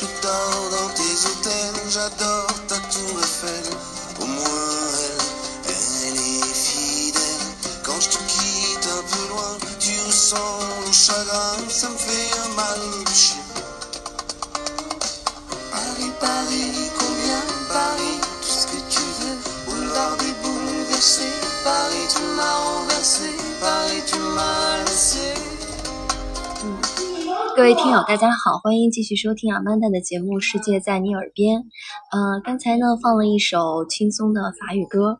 Je dors dans tes hôtels, j'adore ta tour Eiffel. Au moins elle, elle est fidèle. Quand je te quitte un peu loin, tu ressens le chagrin, ça me fait un mal de chien. 各位听友，大家好，欢迎继续收听阿曼达的节目《世界在你耳边》。呃，刚才呢放了一首轻松的法语歌，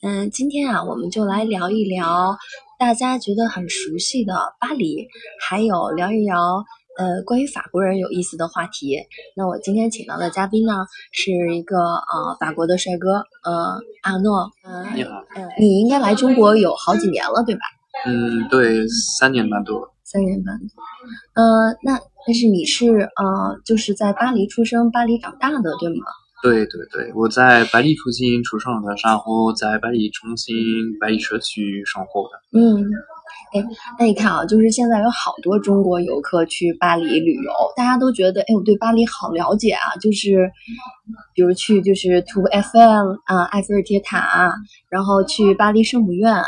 嗯，今天啊我们就来聊一聊大家觉得很熟悉的巴黎，还有聊一聊呃关于法国人有意思的话题。那我今天请到的嘉宾呢是一个呃法国的帅哥，呃阿诺，呃，你好，嗯，你应该来中国有好几年了，对吧？嗯，对，三年半多。三年半多，呃，那但是你是呃，就是在巴黎出生、巴黎长大的，对吗？对对对，我在巴黎附近出生的，然后在巴黎中心巴黎社区生活的。嗯，哎，那你看啊，就是现在有好多中国游客去巴黎旅游，大家都觉得，哎，我对巴黎好了解啊，就是比如去就是图 FM 啊，埃菲尔铁塔，然后去巴黎圣母院。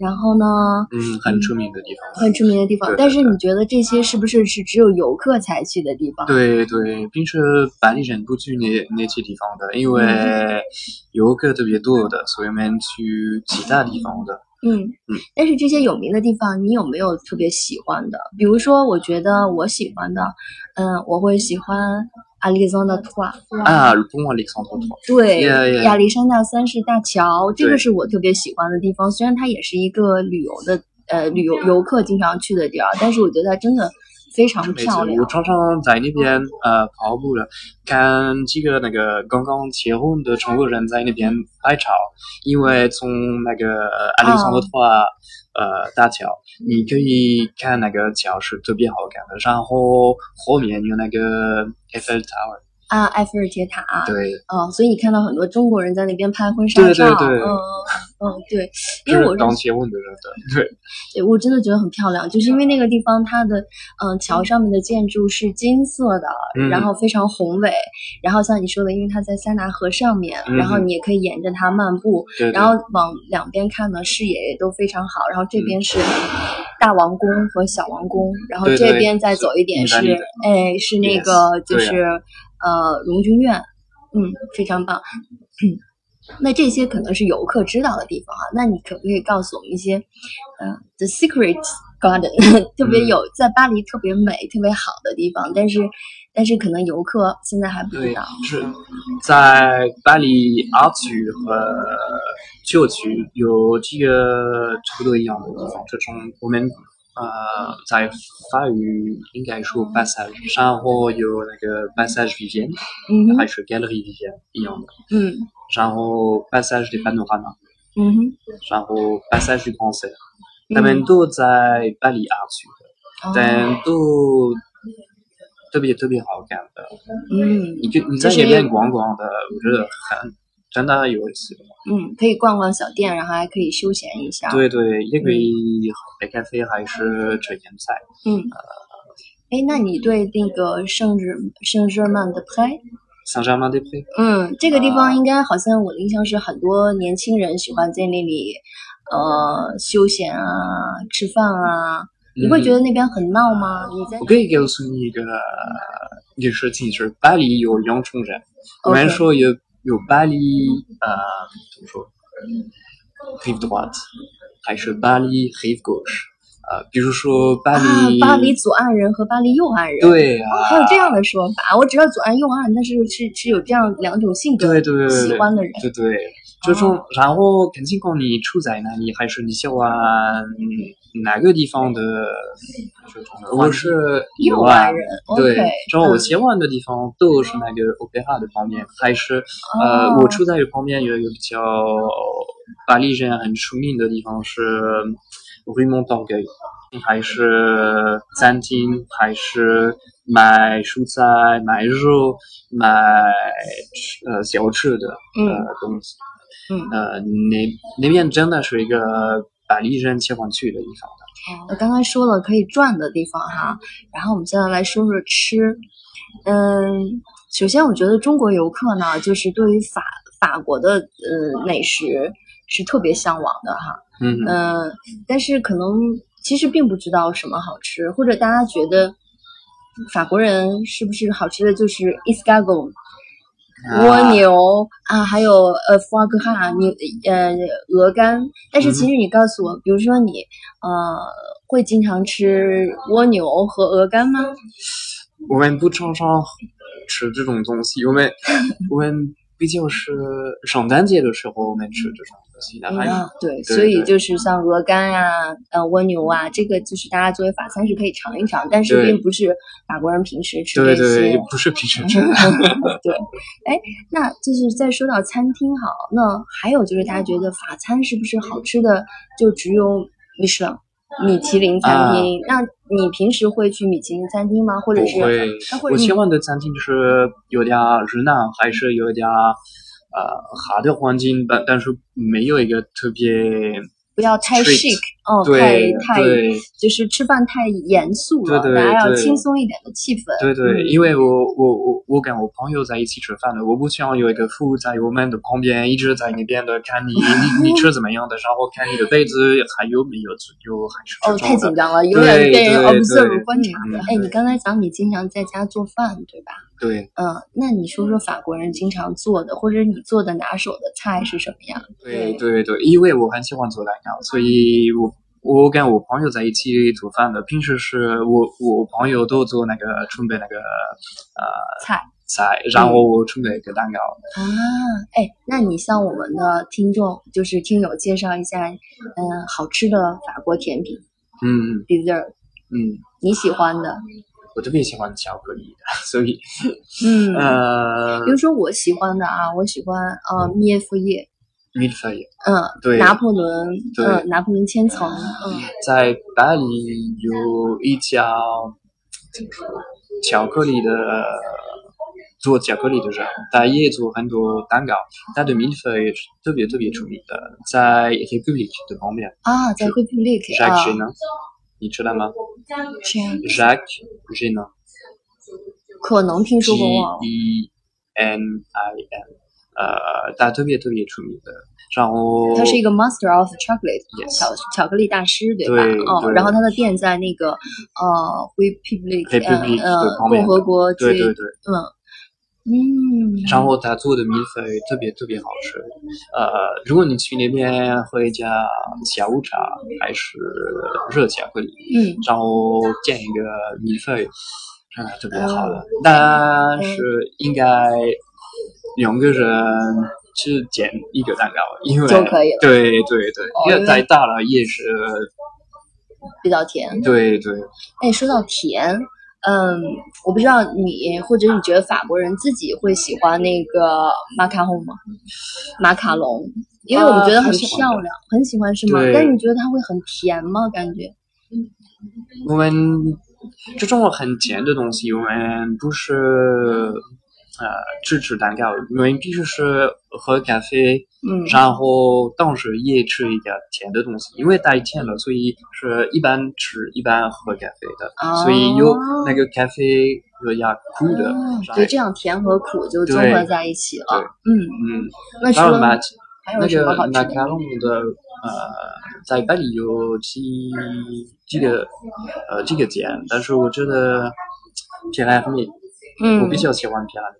然后呢？嗯，很出名的地方，很出名的地方。但是你觉得这些是不是是只有游客才去的地方？对对，平时巴黎人不去那那些地方的，因为游客特别多的，所以我们去其他地方的。嗯嗯。但是这些有名的地方，你有没有特别喜欢的？比如说，我觉得我喜欢的，嗯，我会喜欢。阿里桑那托啊，中阿里桑那托，对，亚历山大三世大桥，这个是我特别喜欢的地方。虽然它也是一个旅游的，呃，旅游游客经常去的地儿，但是我觉得它真的非常漂亮。我常常在那边呃跑步了，看几个那个刚刚结婚的中国人在那边拍照，因为从那个阿里桑那托。呃，大桥，你可以看那个桥是特别好看的，然后后面有那个埃菲尔塔。啊，埃菲尔铁塔。对。哦，所以你看到很多中国人在那边拍婚纱照。对对对。嗯嗯对，因为我刚结婚的人对。对，我真的觉得很漂亮，就是因为那个地方它的嗯桥上面的建筑是金色的，然后非常宏伟，然后像你说的，因为它在塞纳河上面，然后你也可以沿着它漫步，然后往两边看呢，视野也都非常好。然后这边是大王宫和小王宫，然后这边再走一点是哎是那个就是。呃，荣军院，嗯，非常棒。那这些可能是游客知道的地方啊。那你可不可以告诉我们一些，嗯，The Secret Garden，特别有在巴黎特别美、特别好的地方，但是但是可能游客现在还不知道。是在巴黎阿区和旧区有几个差不多一样的地方，这种我们。呃，在法语应该说 passage，然后有那个 passage Vivienne，嗯还是 Galerie Vivienne 一样的，嗯，然后 passage de Panorama，嗯哼，然后 passage du Concert，他们都在巴黎阿区的，但都特别特别好看的，嗯，你就你在那边逛逛的，我觉得很。真的有意思。嗯，可以逛逛小店，然后还可以休闲一下。对对，也可以喝咖啡，还是吃点菜。嗯。哎，那你对那个圣日圣日耳曼的派？圣日耳曼的派？嗯，这个地方应该好像我的印象是很多年轻人喜欢在那里呃休闲啊、吃饭啊。你会觉得那边很闹吗？你在？我可以告诉你一个一个事情，是巴黎有两种人。我们说有。有巴黎呃怎么说，rive droite，还是巴黎 rive gauche，呃，比如说巴黎巴黎左岸人和巴黎右岸人，对啊，还有这样的说法，我知道左岸右岸，但是是是有这样两种性格，对对对，喜欢的人，对对，这种，然后看情况你处在哪里，还是你喜欢哪个地方的。我是右岸人，对，然后我喜欢的地方都是那个 opera 的方面，还是呃，我住在旁边有一个比较巴黎人很出名的地方是 Rue Montorgueil，还是餐厅，还是买蔬菜、买肉、买呃小吃的呃东西，嗯，呃，那那边真的是一个巴黎人切换去的地方。我刚才说了可以转的地方哈，然后我们现在来说说吃。嗯，首先我觉得中国游客呢，就是对于法法国的呃美食是特别向往的哈。嗯嗯，但是可能其实并不知道什么好吃，或者大家觉得法国人是不是好吃的就是 escargot。蜗牛啊，还有呃，foie gras 牛呃鹅肝，但是其实你告诉我，比如说你呃会经常吃蜗牛和鹅肝吗？我们不常常吃这种东西，我们我们比较是圣诞节的时候我们吃这种。嗯，对，所以就是像鹅肝呀、呃蜗牛啊，这个就是大家作为法餐是可以尝一尝，但是并不是法国人平时吃这些。对对，不是平时吃的。对，哎，那就是再说到餐厅好，那还有就是大家觉得法餐是不是好吃的就只有米其林餐厅？那你平时会去米其林餐厅吗？或者是？我希望的餐厅就是有点热闹，还是有点。呃，好的环境，但但是没有一个特别。不要太 chic，哦，太太就是吃饭太严肃了，大家要轻松一点的气氛。对对，因为我我我我跟我朋友在一起吃饭的，我不想有一个服务在我们的旁边一直在那边的看你你你吃怎么样的，然后看你的杯子还有没有有还是哦太紧张了，有点被人 observe 观察的。哎，你刚才讲你经常在家做饭，对吧？对，嗯，那你说说法国人经常做的，或者你做的拿手的菜是什么样？对对对，因为我很喜欢做蛋糕，所以我我跟我朋友在一起做饭的。平时是我我朋友都做那个准备那个呃菜菜，然后我准备一个蛋糕。啊，哎，那你向我们的听众就是听友介绍一下，嗯，好吃的法国甜品，嗯，dessert，嗯，你喜欢的。我特别喜欢巧克力的，所以，嗯，呃，比如说我喜欢的啊，我喜欢呃蜜蜂叶，蜜蜂叶，嗯，对，拿破仑，嗯，拿破仑千层，嗯，在巴黎有一家巧克力的做巧克力的人，他也做很多蛋糕，他的蜜蜂也是特别特别出名的，在 Republic 的旁边啊，在 Republic 啊。你知道吗？Jacques Genin，可能听说过。G E N I N，呃，他特别特别出名的。然后他是一个 Master of Chocolate，巧巧克力大师，对吧？哦，然后他的店在那个呃，Republic，呃，共和国对对对，嗯。嗯，然后他做的米粉特别特别好吃。呃，如果你去那边喝一家下午茶，还是热巧克力，嗯，然后点一个米粉，真的特别好的。但是应该两个人只点一个蛋糕，因为就可以了。对对对，因为太大了也是比较甜。对对。哎，说到甜。嗯，我不知道你或者你觉得法国人自己会喜欢那个马卡龙吗？马卡龙，因为我们觉得很漂亮，很喜欢是吗？但你觉得它会很甜吗？感觉？我们这种很甜的东西，我们不是。呃，支持蛋糕，因为必须是喝咖啡，嗯，然后当时也吃一点甜的东西，因为太甜了，所以是一般吃一般喝咖啡的，所以有那个咖啡有点苦的，对，这样甜和苦就综合在一起了，嗯嗯。那除了还有什么好吃的？马卡龙的呃，在巴黎有几几个呃几个店，但是我觉得皮拉米，嗯，我比较喜欢皮拉米。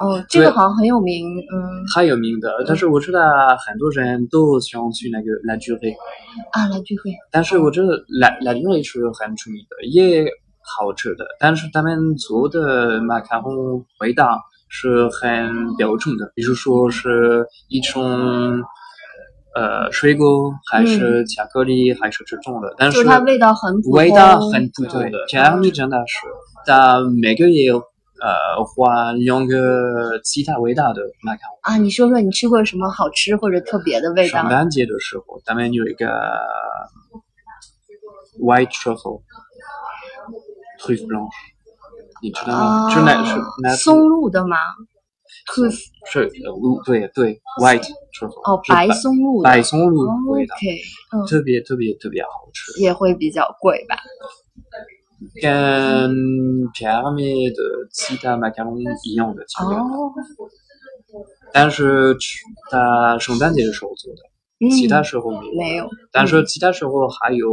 哦，这个好像很有名，嗯，很有名的。但是我知道很多人都喜欢去那个来聚会啊，来聚会。但是我觉得兰兰聚会是很出名的，也好吃的。但是他们做的马卡龙味道是很标准的，比如说是一种呃水果，还是巧克力，还是这种的。但是它味道很味道很普通的。这样你真的是，但每个月。呃，换两个其他味道的麦卡龙啊！你说说你吃过什么好吃或者特别的味道？圣诞节的时候，他们有一个 white truffle truffe blanche，你知道吗？是哪是哪松露的吗？truffe 是对对 white truffle 哦，白松露白松露味道特别特别特别好吃，也会比较贵吧？跟皮尔米的其他马卡龙一样的调料，哦，但是它圣诞节的时候做的，嗯。其他时候没有。没有，但是其他时候还有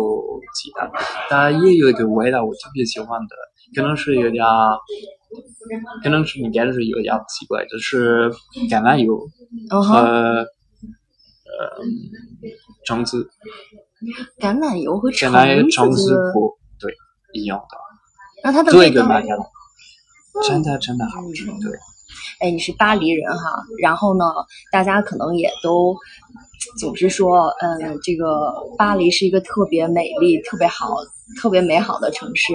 其他，它也有一个味道我特别喜欢的，可能是有点，可能是你感觉有点奇怪，就是橄榄油嗯和哼，呃橙子，橄榄油和橄榄油橙橙子一样的，那它的味道真的真的好吃，对。哎，你是巴黎人哈，然后呢，大家可能也都总是说，嗯，这个巴黎是一个特别美丽、特别好、特别美好的城市。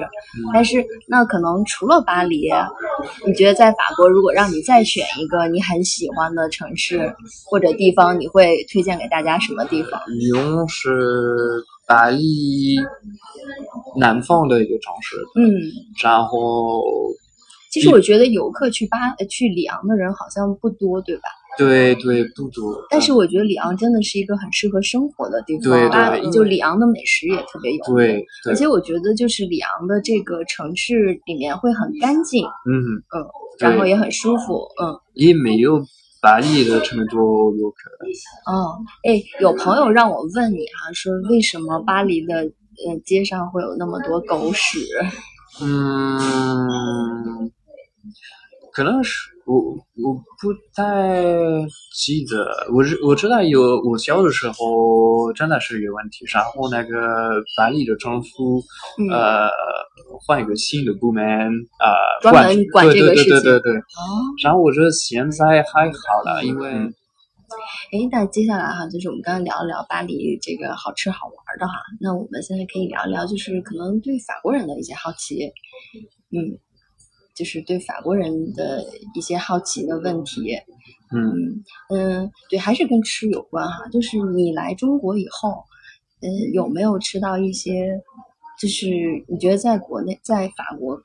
但是，那可能除了巴黎，你觉得在法国，如果让你再选一个你很喜欢的城市或者地方，你会推荐给大家什么地方？里昂是巴黎南方的一个城市，嗯，然后其实我觉得游客去巴呃去里昂的人好像不多，对吧？对对不多，但是我觉得里昂真的是一个很适合生活的地方，对对巴就里昂的美食也特别有对，而且我觉得就是里昂的这个城市里面会很干净，嗯，嗯，然后也很舒服，嗯，也没有巴黎的这么多游客。哦，哎，有朋友让我问你哈、说为什么巴黎的呃街上会有那么多狗屎？嗯，可能是我我不太记得，我知我知道有我小的时候真的是有问题，然后那个巴黎的政府嗯，呃换一个新的部门呃专门管对对这个事情。对对对。对，哦，然后我觉得现在还好了，因为哎，那接下来哈，就是我们刚刚聊了聊巴黎这个好吃好玩的哈，那我们现在可以聊一聊，就是可能对法国人的一些好奇，嗯，就是对法国人的一些好奇的问题，嗯嗯嗯，对，还是跟吃有关哈。就是你来中国以后，嗯，有没有吃到一些，就是你觉得在国内，在法国，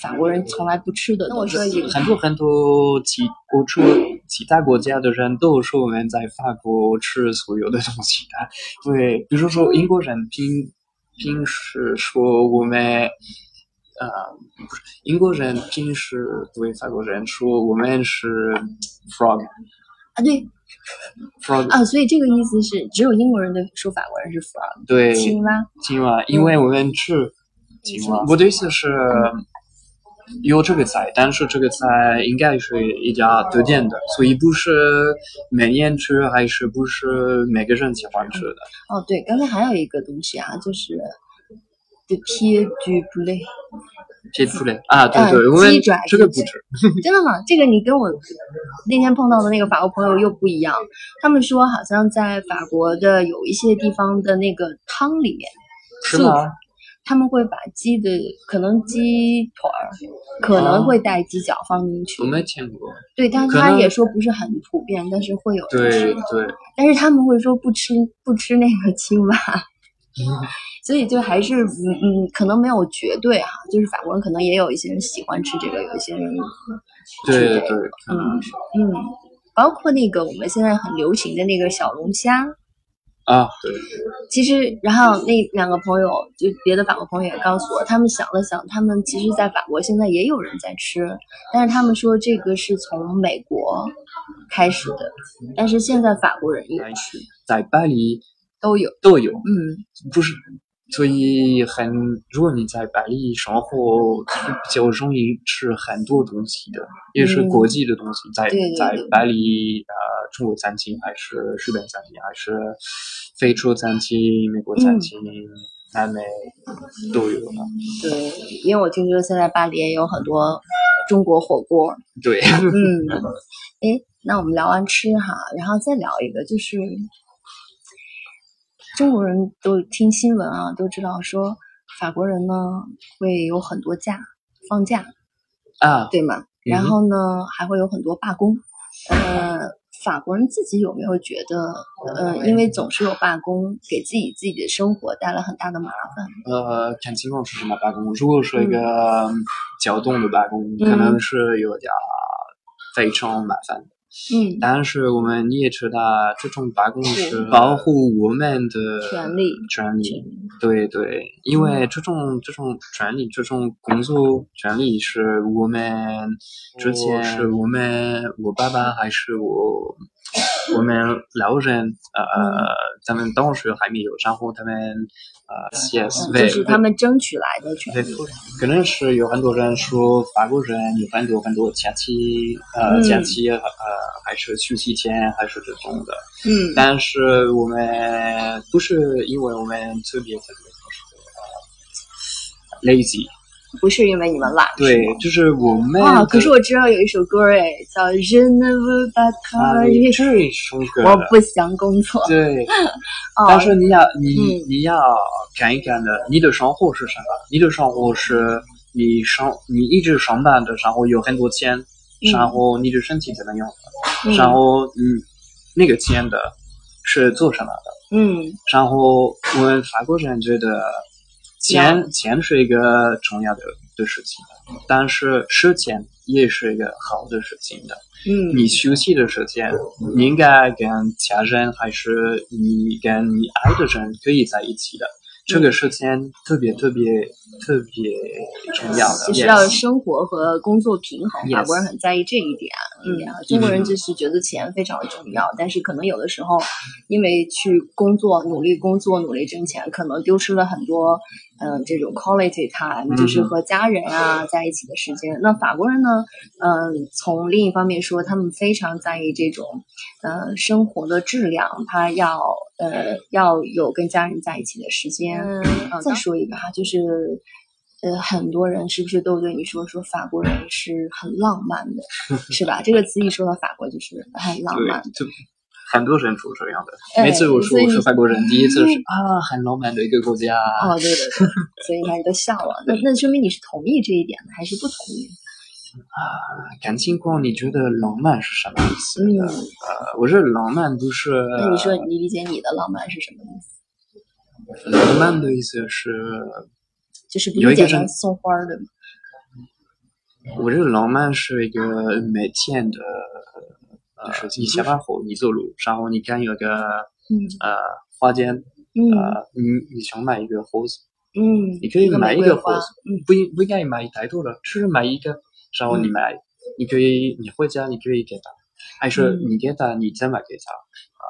法国人从来不吃的？那我说一个，很多很多其国出其他国家的人都说我们在法国吃所有的东西的，对，比如说英国人平平时说我们，呃，不是英国人平时对法国人说我们是 frog 啊，对 frog，啊，所以这个意思是，只有英国人对说法国人是 frog 对，青蛙。青蛙，因为我们吃青蛙。我的意思是，有这个菜，但是这个菜应该是一家特点的，所以不是每年吃，还是不是每个人喜欢吃的。哦，对，刚才还有一个东西啊，就是 the pied du poulet，撇出来啊，对嗯对，我们鸡爪鸡这个不吃。真的吗？这个你跟我那天碰到的那个法国朋友又不一样，他们说好像在法国的有一些地方的那个汤里面，是吗？他们会把鸡的可能鸡腿儿可能会带鸡脚放进去我，没听过。对，但是他也说不是很普遍，但是会有人对，对，但是他们会说不吃不吃那个青蛙。所以就还是嗯嗯，可能没有绝对哈，就是法国人可能也有一些人喜欢吃这个，有一些人对是这对，可能是。嗯，包括那个我们现在很流行的那个小龙虾，啊，对，其实然后那两个朋友就别的法国朋友也告诉我，他们想了想，他们其实在法国现在也有人在吃，但是他们说这个是从美国开始的，但是现在法国人也吃，在巴黎都有，都有。嗯。不是，所以很，如果你在巴黎生活，是比较容易吃很多东西的，也是国际的东西，在在巴黎，呃，中国餐厅还是日本餐厅，还是非洲餐厅、美国餐厅、南美都有了。对，因为我听说现在巴黎也有很多中国火锅，对，嗯，诶，那我们聊完吃哈，然后再聊一个，就是中国人都听新闻啊，都知道说法国人呢会有很多假放假，啊，对吗？然后呢还会有很多罢工，呃，法国人自己有没有觉得，呃，因为总是有罢工，给自己自己的生活带来很大的麻烦？呃，看情况是什么罢工。如果是一个搅动的罢工，嗯可能是有点非常麻烦的。嗯，但是我们也知道，这种罢工是保护我们的权利，权利，对对，因为这种这种权利，这种工作权利是我们之前是我们我爸爸还是我我们老人呃，咱们当时还没有，然后他们呃，yes，就是他们争取来的权利。可能是有很多人说法国人有很多很多假期，呃，假期呃还是休息天还是这种的，嗯，但是我们不是因为我们特别特别 lazy。不是因为你们懒，对，就是我妹啊。可是我知道有一首歌哎，叫《Je ne veux pas travailler》，这首歌我不想工作。对，但是你要你你要看一看的，你的生活是什么？你的生活是你上你一直上班的，然后有很多钱，然后你的身体怎么样？然后嗯，那个钱的是做什么的？嗯，然后我们法国人觉得。钱钱是一个重要的的事情，但是时间也是一个好的事情的。嗯，你休息的时间，你应该跟家人还是你跟你爱的人可以在一起的。这个时间特别特别特别重要的，就是要生活和工作平衡。法国人很在意这一点。嗯，中国人就是觉得钱非常重要，但是可能有的时候，因为去工作、努力工作、努力挣钱，可能丢失了很多。嗯，这种 quality time 就是和家人啊在一起的时间。那法国人呢？嗯，从另一方面说，他们非常在意这种，呃，生活的质量，他要呃要有跟家人在一起的时间。嗯，再说一个哈，就是呃，很多人是不是都对你说说法国人是很浪漫的，是吧？这个词一说到法国就是很浪漫。很多人都这样的。每次我说我是外国人，第一次是啊，很浪漫的一个国家。哦，对对对，所以你看你都笑了。那那说明你是同意这一点的，还是不同意？啊，感情况。你觉得浪漫是什么意思？嗯，呃，我觉得浪漫不是。那你说你理解你的浪漫是什么意思？浪漫的意思是，就是不是简单送花的吗？我觉得浪漫是一个每天的。就是你下班后你走路，然后你看有个呃花店，呃你你想买一个盒子，嗯，你可以买一个盒子，不应不应该买太多的，只是买一个，然后你买，你可以你回家你可以给他，还是你给他你再买给他，啊，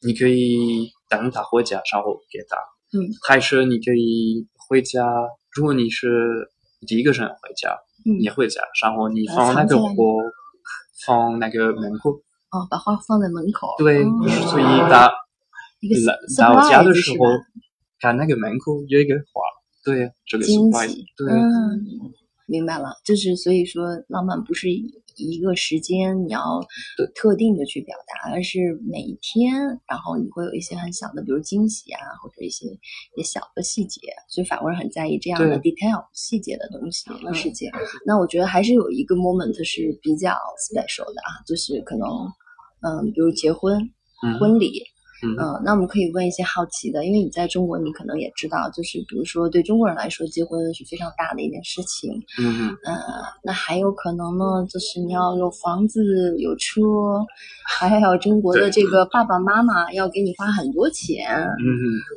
你可以等他回家然后给他，嗯，还是你可以回家，如果你是第一个人回家，你回家，然后你放那个货，放那个门口。哦，把花放在门口。对，所以到到到家的时候，看那个门口有一个花，对，这个惊喜。对，明白了，就是所以说，浪漫不是一个时间你要特定的去表达，而是每一天，然后你会有一些很小的，比如惊喜啊，或者一些一些小的细节。所以法国人很在意这样的 detail 细节的东西和事情。那我觉得还是有一个 moment 是比较 special 的啊，就是可能。嗯，比如结婚、婚礼，嗯，那我们可以问一些好奇的，因为你在中国，你可能也知道，就是比如说对中国人来说，结婚是非常大的一件事情，嗯嗯，呃，那还有可能呢，就是你要有房子、有车，还有中国的这个爸爸妈妈要给你花很多钱，嗯。嗯，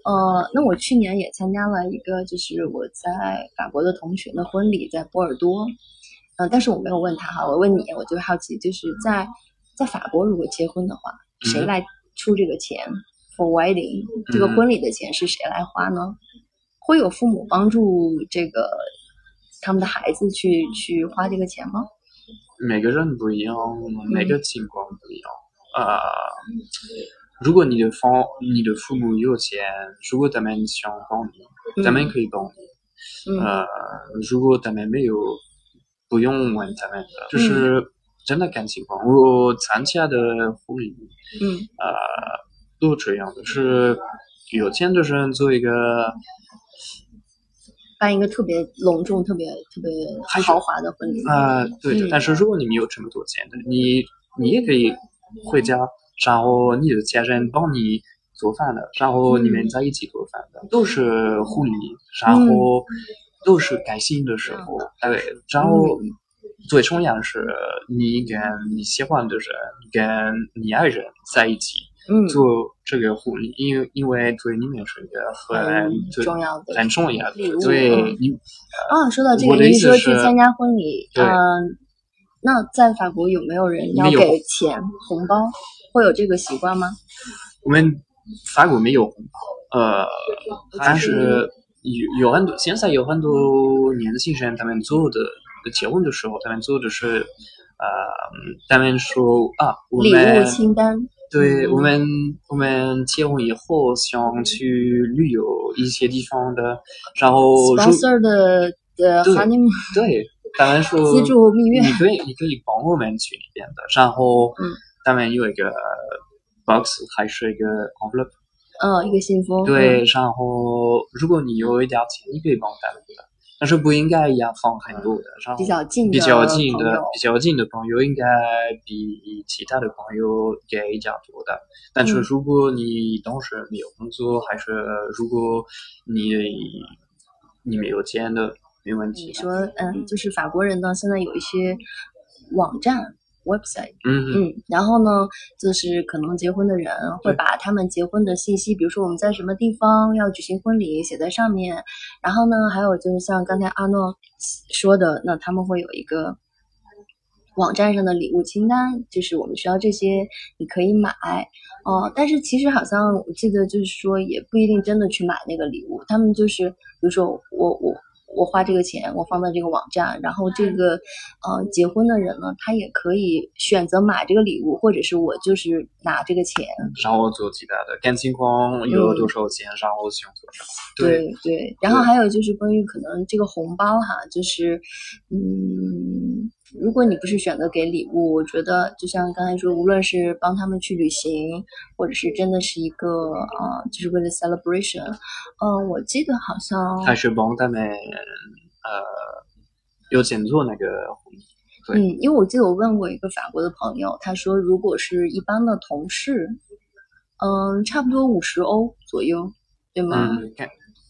呃，那我去年也参加了一个，就是我在法国的同学的婚礼，在波尔多，嗯，但是我没有问他哈，我问你，我就好奇，就是在。在法国，如果结婚的话，谁来出这个钱？For wedding，这个婚礼的钱是谁来花呢？会有父母帮助这个他们的孩子去去花这个钱吗？每个人不一样，每个情况不一样。啊，如果你的父你的父母有钱，如果他们想帮你，他们可以帮你。呃，如果他们没有，不用问他们的，就是。真的看情况，我参加的婚礼，嗯，呃，都这样的，是有钱的人做一个，办一个特别隆重、特别特别豪华的婚礼。啊，对的。但是如果你没有这么多钱的，你你也可以回家，然后你的家人帮你做饭的，然后你们在一起做饭的，都是婚礼，然后都是开心的时候，对，然后。最重要是，你跟你喜欢的人，跟你爱人在一起嗯，做这个婚礼，因为因为对你们是一个很很重要的很重要的礼物，对嗯你啊，说到这个，你说去参加婚礼，对。嗯，那在法国有没有人要给钱红包？会有这个习惯吗？我们法国没有红包，呃，但是有有很多现在有很多年轻人他们做的结婚的时候，他们做的是呃，他们说啊，我礼物清单，对、嗯我们我们结婚以后想去旅游一些地方的，然后如 sponsor 的的对对，他们说 资助蜜月。你可以你可以帮我们去那边的，然后嗯。他们有一个 box 还是一个 envelope。嗯，一个信封，对，嗯，然后如果你有一点钱，你可以帮他们的，但是不应该一样放很多的，然后比较近的比较近的朋友比较近的朋友应该比其他的朋友给比较多的。但是嗯如果你当时没有工作，还是如果你你没有钱的，没问题的。你说，嗯，就是法国人呢，现在有一些网站 website，嗯嗯嗯，然后呢，就是可能结婚的人会把他们结婚的信息，比如说我们在什么地方要举行婚礼，写在上面。然后呢，还有就是像刚才阿诺说的，那他们会有一个网站上的礼物清单，就是我们需要这些，你可以买。哦、但是其实好像我记得就是说，也不一定真的去买那个礼物，他们就是比如说我我。我花这个钱，我放到这个网站，然后这个呃结婚的人呢，他也可以选择买这个礼物，或者是我就是拿这个钱，然后做其他的，看情况有多少钱，然后想做什么。对对，然后还有就是关于可能这个红包哈，就是嗯，如果你不是选择给礼物，我觉得就像刚才说，无论是帮他们去旅行，或者是真的是一个呃，就是为了 celebration，呃，我记得好像还是帮他们呃有钱做那个婚礼。对嗯，因为我记得我问过一个法国的朋友，他说如果是一般的同事，嗯，差不多五十欧左右，对吗？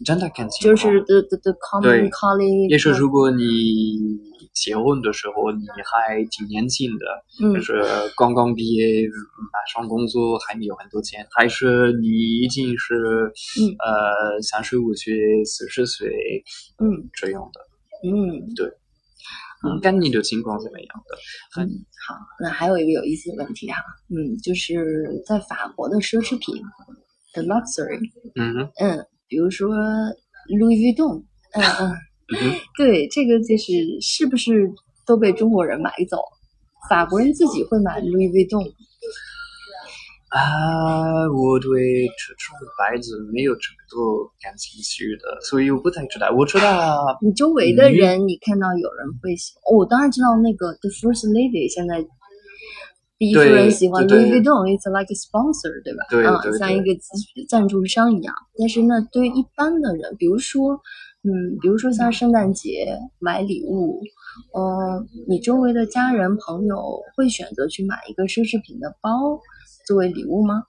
真的看情就。是 the the the common 对。colleague，也是如果你结婚的时候你还挺年轻的，嗯。就是刚刚毕业，马上工作，还没有很多钱，还是你已经是、嗯。呃三十五岁、四十岁嗯。这样的，嗯。对嗯，看你的情况怎么样的。嗯，好，那还有一个有意思的问题哈，嗯，就是在法国的奢侈品的 luxury，嗯哼，嗯，比如说 Louis Vuitton，嗯嗯，对，这个就是是不是都被中国人买走？法国人自己会买 Louis Vuitton，啊，我对这种牌子没有这么多感兴趣的，所以我不太知道。我知道，你周围的人，你看到有人会喜，哦我当然知道那个 The First Lady 现在第一夫人喜欢对 Louis 对 Vuitton，it's like a sponsor，对吧？啊，像一个赞赞助商一样。但是呢，对于一般的人，比如说，嗯，比如说像圣诞节买礼物，呃，你周围的家人朋友会选择去买一个奢侈品的包作为礼物吗？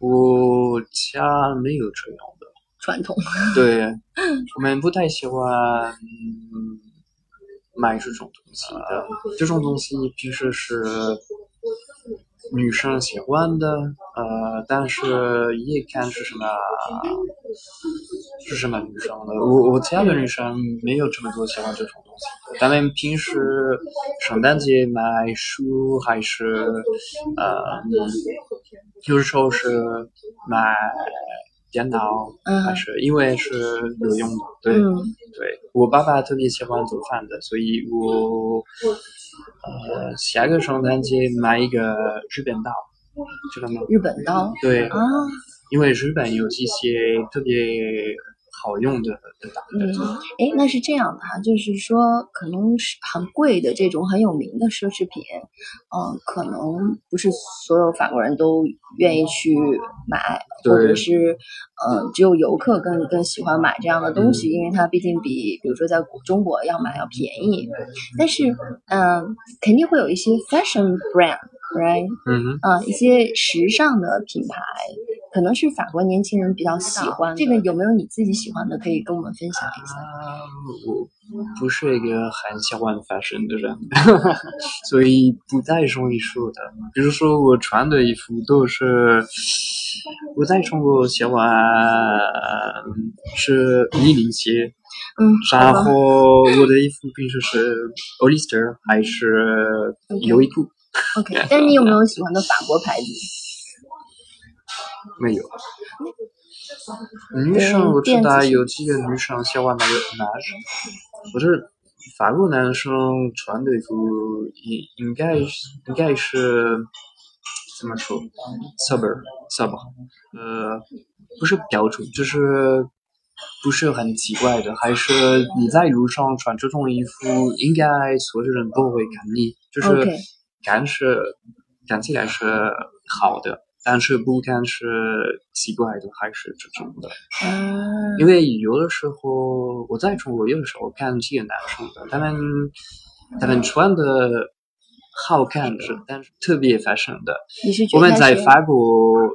我家没有这样的。传统，对，我们不太喜欢嗯买这种东西的。这种东西平时是女生喜欢的，呃，但是也看是什么是什么女生的。我我家的女生没有这么多喜欢这种东西的，他们平时圣诞节买书还是呃，有时候是买电脑，嗯。还是因为是有用的。对、嗯。对，我爸爸特别喜欢做饭的，所以我呃下个圣诞节买一个日本刀，知道吗？日本刀？对，啊，因为日本有一些特别好用的的刀。嗯，诶，那是这样的哈，就是说，可能是很贵的这种很有名的奢侈品，嗯、可能不是所有法国人都愿意去买，或者对是，呃，只有游客更更喜欢买这样的东西，嗯因为它毕竟比，比如说在中国要买要便宜。但是，嗯、肯定会有一些 fashion brand，right？嗯哼，啊，一些时尚的品牌，可能是法国年轻人比较喜欢这个，有没有你自己喜欢的，可以跟我们分享一下？啊我不是一个很喜欢 fashion 的人，所以不太容易说的。比如说我穿的衣服都是，我在中国喜欢是米零鞋，嗯，然后我的衣服平时是 Hollister 还是优衣库。OK，但你有没有喜欢的法国牌子？没有。女生我知道有几个女生喜欢那个男生，不是法国男生穿的衣服应应该应该是怎么说？sober sober，呃，不是标准，就是不是很奇怪的，还是你在路上穿这种衣服，应该所有人都会看你，就是看是看起来是好的。但是不看是奇怪的还是这种的，嗯因为有的时候我在中国有的时候看几个男生的，他们他们穿的好看是，但是特别 fashion 的。我们在法国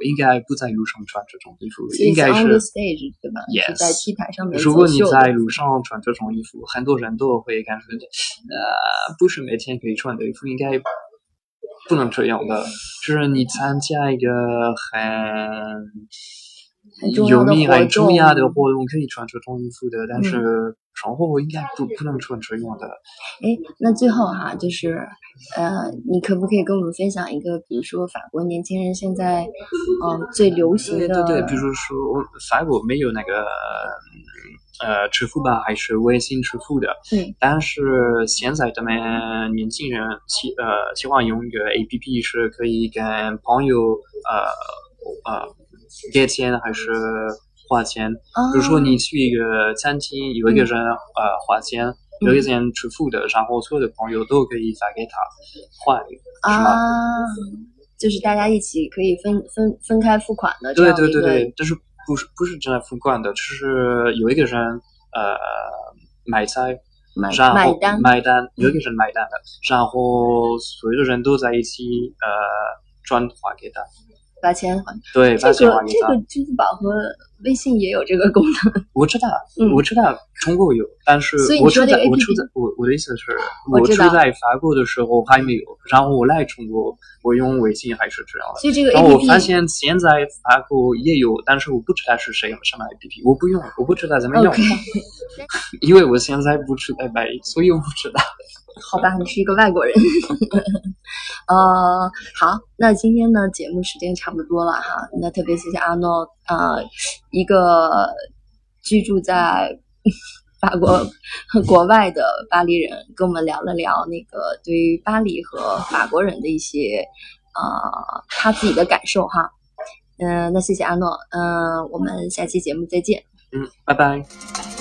应该不在路上穿这种衣服，应该是 stage 对吧？Yes，在 T 台上面。如果你在路上穿这种衣服，很多人都会感觉，呃，不是每天可以穿的衣服，应该。不能这样的，就是你参加一个很有名、很重要的活动，可以穿这种衣服的，但是生活应该不不能穿这样的。哎，那最后哈，就是呃，你可不可以跟我们分享一个，比如说法国年轻人现在嗯最流行的？对对对，比如说法国没有那个。呃，支付宝还是微信支付的，嗯，但是现在他们年轻人喜呃喜欢用一个 A P P，是可以跟朋友呃呃给钱还是花钱。比如说你去一个餐厅，有一个人呃花钱，有一个人支付的，然后所有的朋友都可以发给他换，是吗？就是大家一起可以分分分开付款的，对对对对，就是。不是不是正在付款的，就是有一个人呃买菜，然后买单，有一个人买单的，然后所有的人都在一起呃转还给他。把钱还。对，这个这个支付宝和微信也有这个功能。我知道，我知道中国有，但是我住在我住在我我的意思是，我住在法国的时候还没有，然后我来中国，我用微信还是这样的。所以这个 A P P，然后我发现现在法国也有，但是我不知道是谁用什么 A P P，我不用，我不知道怎么用，因为我现在不住在巴黎，所以我不知道。好吧，你是一个外国人。呃，好，那今天呢，节目时间差不多了哈。那特别谢谢阿诺，呃，一个居住在法国国外的巴黎人，跟我们聊了聊那个对于巴黎和法国人的一些呃他自己的感受哈。嗯，那谢谢阿诺，嗯，我们下期节目再见。嗯，拜拜。